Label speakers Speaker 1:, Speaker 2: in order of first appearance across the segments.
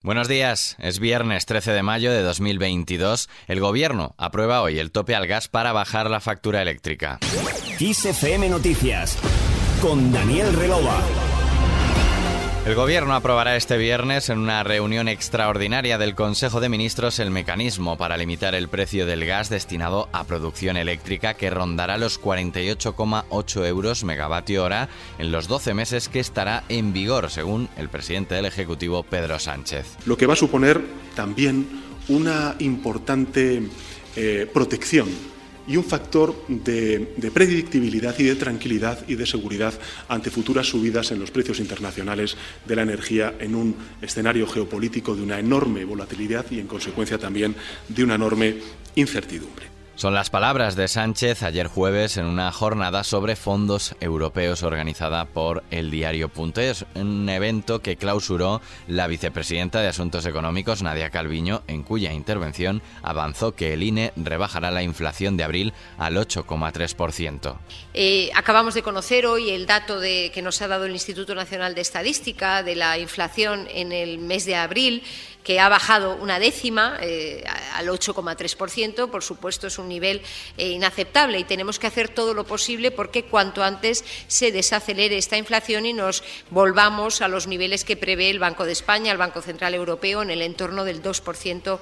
Speaker 1: Buenos días, es viernes 13 de mayo de 2022. El gobierno aprueba hoy el tope al gas para bajar la factura eléctrica.
Speaker 2: XFM Noticias con Daniel Relova.
Speaker 1: El Gobierno aprobará este viernes en una reunión extraordinaria del Consejo de Ministros el mecanismo para limitar el precio del gas destinado a producción eléctrica que rondará los 48,8 euros megavatio hora en los 12 meses que estará en vigor, según el presidente del Ejecutivo, Pedro Sánchez.
Speaker 3: Lo que va a suponer también una importante eh, protección y un factor de, predictibilidad y de tranquilidad y de seguridad ante futuras subidas en los precios internacionales de la energía en un escenario geopolítico de una enorme volatilidad y, en consecuencia, también de una enorme incertidumbre.
Speaker 1: Son las palabras de Sánchez ayer jueves en una jornada sobre fondos europeos organizada por el diario.es, un evento que clausuró la vicepresidenta de Asuntos Económicos, Nadia Calviño, en cuya intervención avanzó que el INE rebajará la inflación de abril al 8,3%.
Speaker 4: Eh, acabamos de conocer hoy el dato de, que nos ha dado el Instituto Nacional de Estadística de la inflación en el mes de abril, que ha bajado una décima eh, al 8,3%. Por supuesto, es un nivel eh, inaceptable y tenemos que hacer todo lo posible porque cuanto antes se desacelere esta inflación y nos volvamos a los niveles que prevé el Banco de España, el Banco Central Europeo, en el entorno del 2%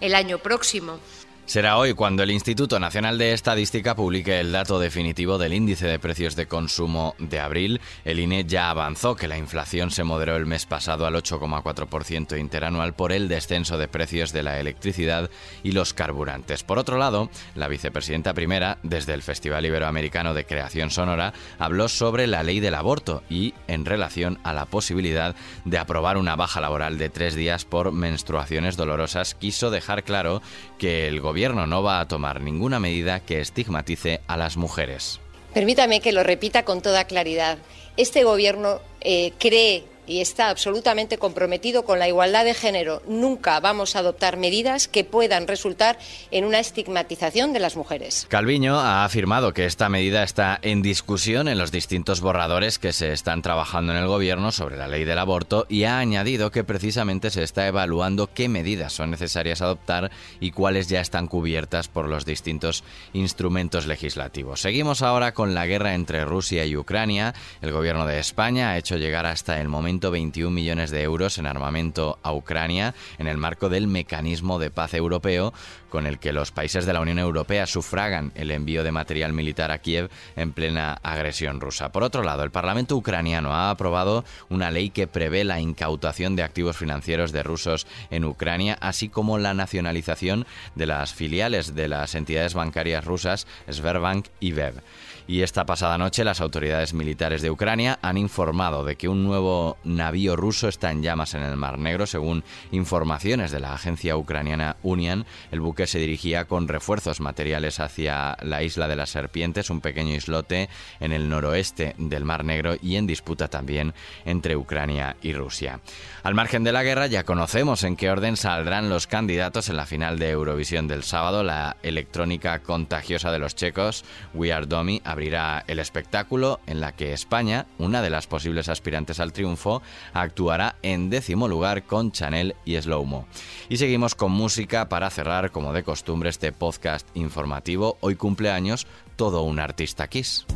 Speaker 4: el año próximo.
Speaker 1: Será hoy cuando el Instituto Nacional de Estadística publique el dato definitivo del índice de precios de consumo de abril. El INE ya avanzó que la inflación se moderó el mes pasado al 8,4% interanual por el descenso de precios de la electricidad y los carburantes. Por otro lado, la vicepresidenta primera, desde el Festival Iberoamericano de Creación Sonora, habló sobre la ley del aborto y en relación a la posibilidad de aprobar una baja laboral de tres días por menstruaciones dolorosas, quiso dejar claro que el gobierno gobierno no va a tomar ninguna medida que estigmatice a las mujeres.
Speaker 4: Permítame que lo repita con toda claridad. Este gobierno eh, cree y está absolutamente comprometido con la igualdad de género. Nunca vamos a adoptar medidas que puedan resultar en una estigmatización de las mujeres.
Speaker 1: Calviño ha afirmado que esta medida está en discusión en los distintos borradores que se están trabajando en el Gobierno sobre la ley del aborto y ha añadido que precisamente se está evaluando qué medidas son necesarias adoptar y cuáles ya están cubiertas por los distintos instrumentos legislativos. Seguimos ahora con la guerra entre Rusia y Ucrania. El Gobierno de España ha hecho llegar hasta el momento 21 millones de euros en armamento a Ucrania en el marco del mecanismo de paz europeo con el que los países de la Unión Europea sufragan el envío de material militar a Kiev en plena agresión rusa. Por otro lado, el Parlamento ucraniano ha aprobado una ley que prevé la incautación de activos financieros de rusos en Ucrania, así como la nacionalización de las filiales de las entidades bancarias rusas Sberbank y Bev. Y esta pasada noche las autoridades militares de Ucrania han informado de que un nuevo navío ruso está en llamas en el Mar Negro, según informaciones de la agencia ucraniana Union. El buque se dirigía con refuerzos materiales hacia la isla de las Serpientes, un pequeño islote en el noroeste del Mar Negro y en disputa también entre Ucrania y Rusia. Al margen de la guerra ya conocemos en qué orden saldrán los candidatos en la final de Eurovisión del sábado. La electrónica contagiosa de los checos, We Are Domi, abrirá el espectáculo en la que España, una de las posibles aspirantes al triunfo, actuará en décimo lugar con Chanel y Slowmo. Y seguimos con música para cerrar, como de costumbre, este podcast informativo. Hoy cumpleaños todo un artista Kiss.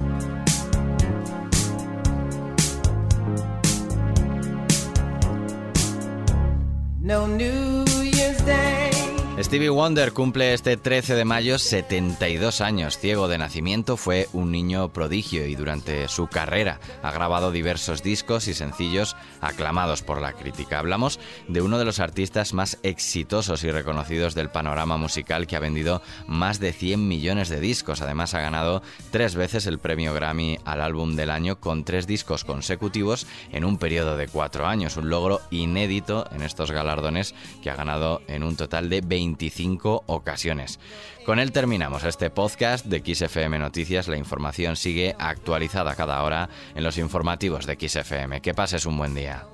Speaker 1: No. Stevie Wonder cumple este 13 de mayo 72 años. Ciego de nacimiento, fue un niño prodigio y durante su carrera ha grabado diversos discos y sencillos aclamados por la crítica. Hablamos de uno de los artistas más exitosos y reconocidos del panorama musical que ha vendido más de 100 millones de discos. Además ha ganado tres veces el premio Grammy al álbum del año con tres discos consecutivos en un periodo de cuatro años. Un logro inédito en estos galardones que ha ganado en un total de 20 25 ocasiones. Con él terminamos este podcast de XFM Noticias. La información sigue actualizada cada hora en los informativos de XFM. Que pases un buen día.